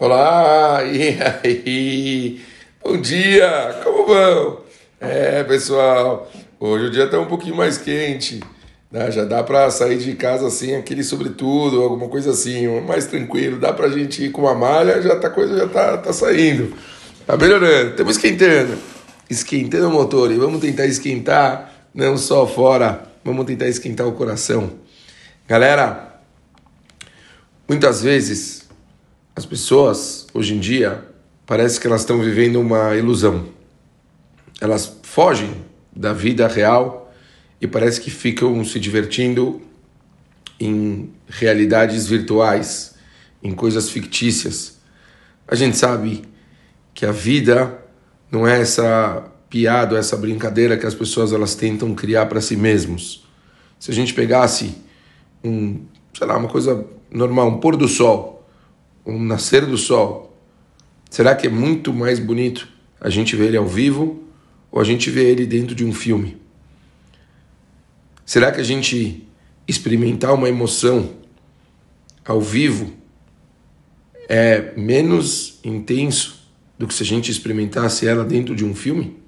Olá, e aí? Bom dia, como vão? É, pessoal, hoje o dia está um pouquinho mais quente, né? já dá para sair de casa assim, aquele sobretudo, alguma coisa assim, mais tranquilo, dá para a gente ir com uma malha, já tá coisa já tá, tá saindo, tá melhorando, estamos esquentando, esquentando o motor e vamos tentar esquentar não só fora, vamos tentar esquentar o coração. Galera, muitas vezes as pessoas, hoje em dia, parece que elas estão vivendo uma ilusão. Elas fogem da vida real e parece que ficam se divertindo em realidades virtuais, em coisas fictícias. A gente sabe que a vida não é essa piada, essa brincadeira que as pessoas elas tentam criar para si mesmos. Se a gente pegasse um, sei lá, uma coisa normal, um pôr do sol, um nascer do sol, será que é muito mais bonito a gente ver ele ao vivo ou a gente ver ele dentro de um filme? Será que a gente experimentar uma emoção ao vivo é menos intenso do que se a gente experimentasse ela dentro de um filme?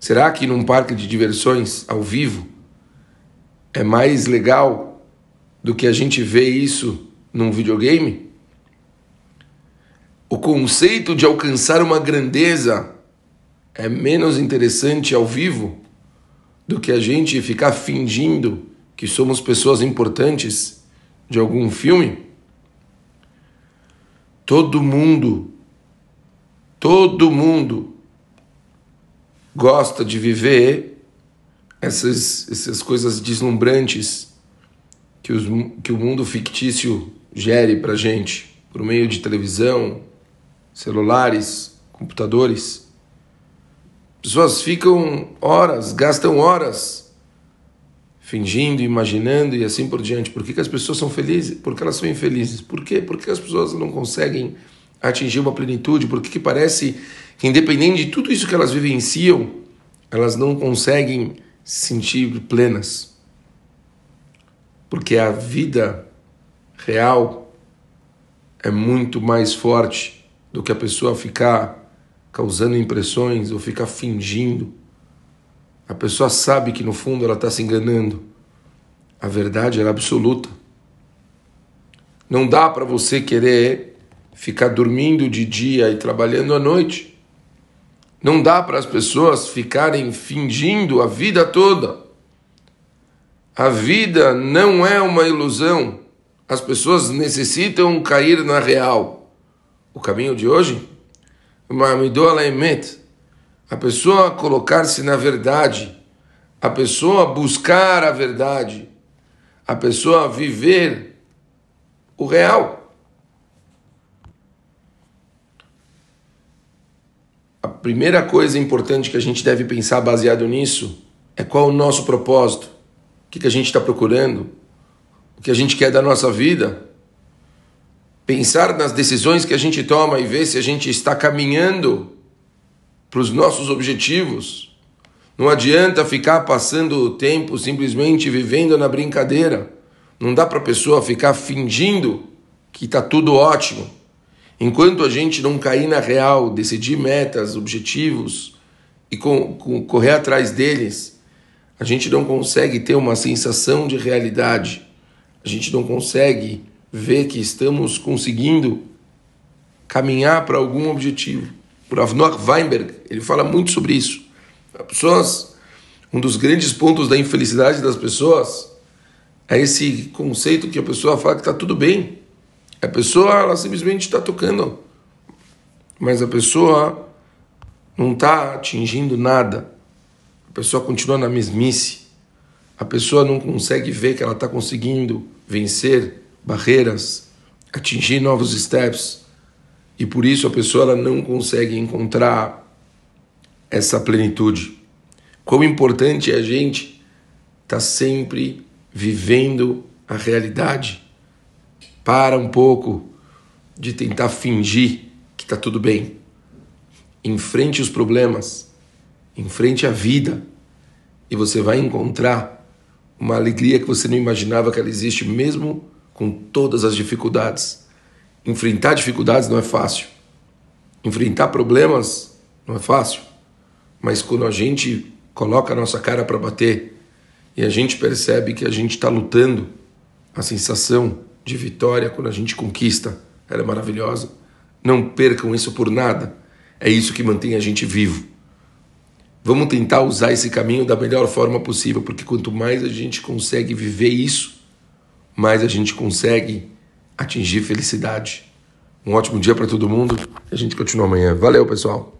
Será que num parque de diversões ao vivo é mais legal do que a gente ver isso num videogame? O conceito de alcançar uma grandeza é menos interessante ao vivo do que a gente ficar fingindo que somos pessoas importantes de algum filme? Todo mundo, todo mundo gosta de viver essas, essas coisas deslumbrantes que, os, que o mundo fictício gere para gente por meio de televisão, celulares, computadores. Pessoas ficam horas, gastam horas fingindo, imaginando e assim por diante. Por que, que as pessoas são felizes? Porque elas são infelizes. Por quê? Porque as pessoas não conseguem atingir uma plenitude. Porque que parece que, independente de tudo isso que elas vivenciam, elas não conseguem se sentir plenas. Porque a vida real é muito mais forte do que a pessoa ficar causando impressões ou ficar fingindo. A pessoa sabe que no fundo ela está se enganando. A verdade é absoluta. Não dá para você querer ficar dormindo de dia e trabalhando à noite. Não dá para as pessoas ficarem fingindo a vida toda. A vida não é uma ilusão. As pessoas necessitam cair na real o caminho de hoje? A pessoa colocar-se na verdade, a pessoa buscar a verdade, a pessoa viver o real. A primeira coisa importante que a gente deve pensar baseado nisso é qual o nosso propósito, o que a gente está procurando, o que a gente quer da nossa vida pensar nas decisões que a gente toma e ver se a gente está caminhando para os nossos objetivos. Não adianta ficar passando o tempo simplesmente vivendo na brincadeira. Não dá para a pessoa ficar fingindo que está tudo ótimo. Enquanto a gente não cair na real, decidir metas, objetivos e com, com, correr atrás deles, a gente não consegue ter uma sensação de realidade. A gente não consegue ver que estamos conseguindo caminhar para algum objetivo. O Avnor Weinberg, ele fala muito sobre isso. As pessoas, um dos grandes pontos da infelicidade das pessoas é esse conceito que a pessoa fala que está tudo bem. A pessoa, ela simplesmente está tocando, mas a pessoa não está atingindo nada. A pessoa continua na mesmice. A pessoa não consegue ver que ela está conseguindo vencer barreiras, atingir novos steps, e por isso a pessoa ela não consegue encontrar essa plenitude. Quão importante é a gente estar tá sempre vivendo a realidade. Para um pouco de tentar fingir que está tudo bem. Enfrente os problemas, enfrente a vida, e você vai encontrar uma alegria que você não imaginava que ela existe, mesmo com todas as dificuldades. Enfrentar dificuldades não é fácil. Enfrentar problemas não é fácil. Mas quando a gente coloca a nossa cara para bater e a gente percebe que a gente está lutando, a sensação de vitória quando a gente conquista ela é maravilhosa. Não percam isso por nada. É isso que mantém a gente vivo. Vamos tentar usar esse caminho da melhor forma possível, porque quanto mais a gente consegue viver isso, mais a gente consegue atingir felicidade. Um ótimo dia para todo mundo. A gente continua amanhã. Valeu, pessoal.